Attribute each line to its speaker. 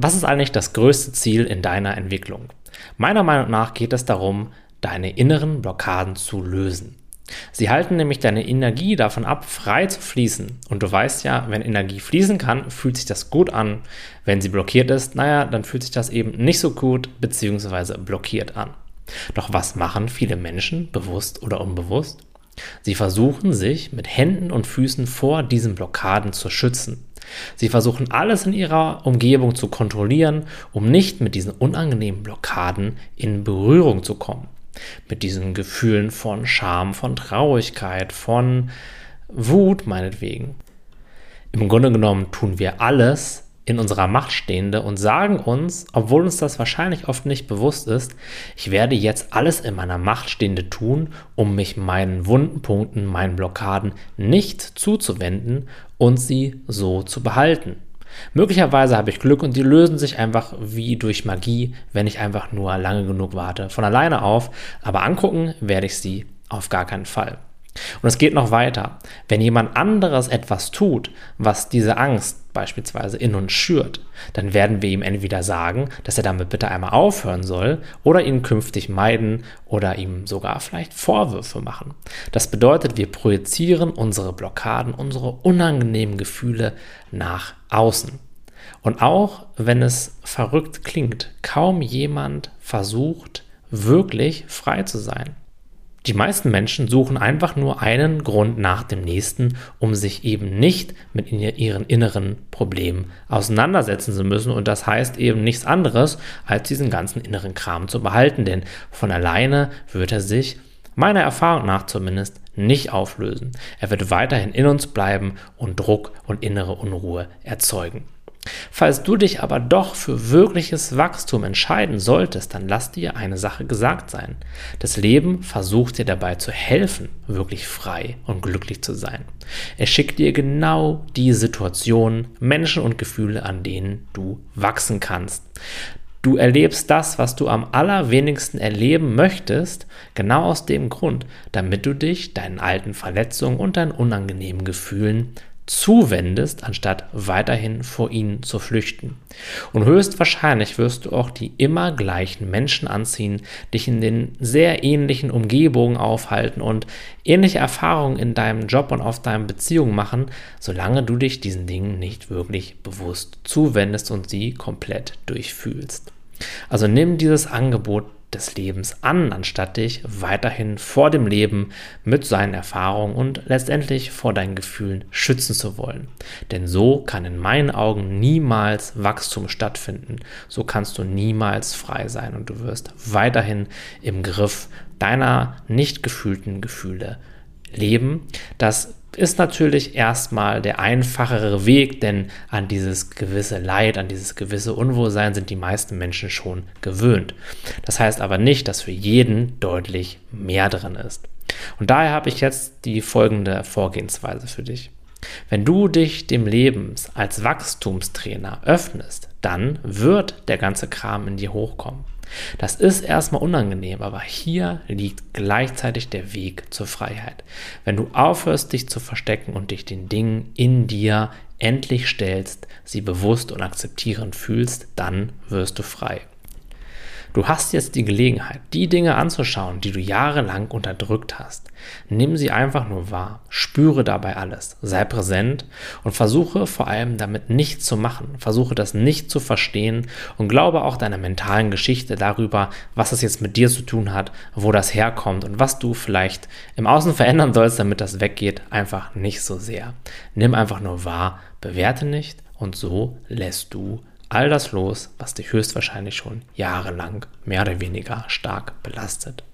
Speaker 1: Was ist eigentlich das größte Ziel in deiner Entwicklung? Meiner Meinung nach geht es darum, deine inneren Blockaden zu lösen. Sie halten nämlich deine Energie davon ab, frei zu fließen. Und du weißt ja, wenn Energie fließen kann, fühlt sich das gut an. Wenn sie blockiert ist, naja, dann fühlt sich das eben nicht so gut bzw. blockiert an. Doch was machen viele Menschen, bewusst oder unbewusst? Sie versuchen sich mit Händen und Füßen vor diesen Blockaden zu schützen. Sie versuchen alles in ihrer Umgebung zu kontrollieren, um nicht mit diesen unangenehmen Blockaden in Berührung zu kommen. Mit diesen Gefühlen von Scham, von Traurigkeit, von Wut meinetwegen. Im Grunde genommen tun wir alles, in unserer Macht Stehende und sagen uns, obwohl uns das wahrscheinlich oft nicht bewusst ist, ich werde jetzt alles in meiner Macht Stehende tun, um mich meinen wunden Punkten, meinen Blockaden nicht zuzuwenden und sie so zu behalten. Möglicherweise habe ich Glück und die lösen sich einfach wie durch Magie, wenn ich einfach nur lange genug warte, von alleine auf, aber angucken werde ich sie auf gar keinen Fall. Und es geht noch weiter. Wenn jemand anderes etwas tut, was diese Angst beispielsweise in uns schürt, dann werden wir ihm entweder sagen, dass er damit bitte einmal aufhören soll oder ihn künftig meiden oder ihm sogar vielleicht Vorwürfe machen. Das bedeutet, wir projizieren unsere Blockaden, unsere unangenehmen Gefühle nach außen. Und auch wenn es verrückt klingt, kaum jemand versucht wirklich frei zu sein. Die meisten Menschen suchen einfach nur einen Grund nach dem nächsten, um sich eben nicht mit ihren inneren Problemen auseinandersetzen zu müssen. Und das heißt eben nichts anderes, als diesen ganzen inneren Kram zu behalten. Denn von alleine wird er sich, meiner Erfahrung nach zumindest, nicht auflösen. Er wird weiterhin in uns bleiben und Druck und innere Unruhe erzeugen. Falls du dich aber doch für wirkliches Wachstum entscheiden solltest, dann lass dir eine Sache gesagt sein. Das Leben versucht dir dabei zu helfen, wirklich frei und glücklich zu sein. Es schickt dir genau die Situationen, Menschen und Gefühle, an denen du wachsen kannst. Du erlebst das, was du am allerwenigsten erleben möchtest, genau aus dem Grund, damit du dich deinen alten Verletzungen und deinen unangenehmen Gefühlen zuwendest, anstatt weiterhin vor ihnen zu flüchten. Und höchstwahrscheinlich wirst du auch die immer gleichen Menschen anziehen, dich in den sehr ähnlichen Umgebungen aufhalten und ähnliche Erfahrungen in deinem Job und auf deinen Beziehungen machen, solange du dich diesen Dingen nicht wirklich bewusst zuwendest und sie komplett durchfühlst. Also nimm dieses Angebot des Lebens an, anstatt dich weiterhin vor dem Leben mit seinen Erfahrungen und letztendlich vor deinen Gefühlen schützen zu wollen. Denn so kann in meinen Augen niemals Wachstum stattfinden. So kannst du niemals frei sein und du wirst weiterhin im Griff deiner nicht gefühlten Gefühle leben. Das ist natürlich erstmal der einfachere Weg, denn an dieses gewisse Leid, an dieses gewisse Unwohlsein sind die meisten Menschen schon gewöhnt. Das heißt aber nicht, dass für jeden deutlich mehr drin ist. Und daher habe ich jetzt die folgende Vorgehensweise für dich. Wenn du dich dem Leben als Wachstumstrainer öffnest, dann wird der ganze Kram in dir hochkommen. Das ist erstmal unangenehm, aber hier liegt gleichzeitig der Weg zur Freiheit. Wenn du aufhörst, dich zu verstecken und dich den Dingen in dir endlich stellst, sie bewusst und akzeptierend fühlst, dann wirst du frei. Du hast jetzt die Gelegenheit, die Dinge anzuschauen, die du jahrelang unterdrückt hast. Nimm sie einfach nur wahr, spüre dabei alles, sei präsent und versuche vor allem damit nichts zu machen. Versuche das nicht zu verstehen und glaube auch deiner mentalen Geschichte darüber, was es jetzt mit dir zu tun hat, wo das herkommt und was du vielleicht im Außen verändern sollst, damit das weggeht, einfach nicht so sehr. Nimm einfach nur wahr, bewerte nicht und so lässt du all das los, was dich höchstwahrscheinlich schon jahrelang mehr oder weniger stark belastet.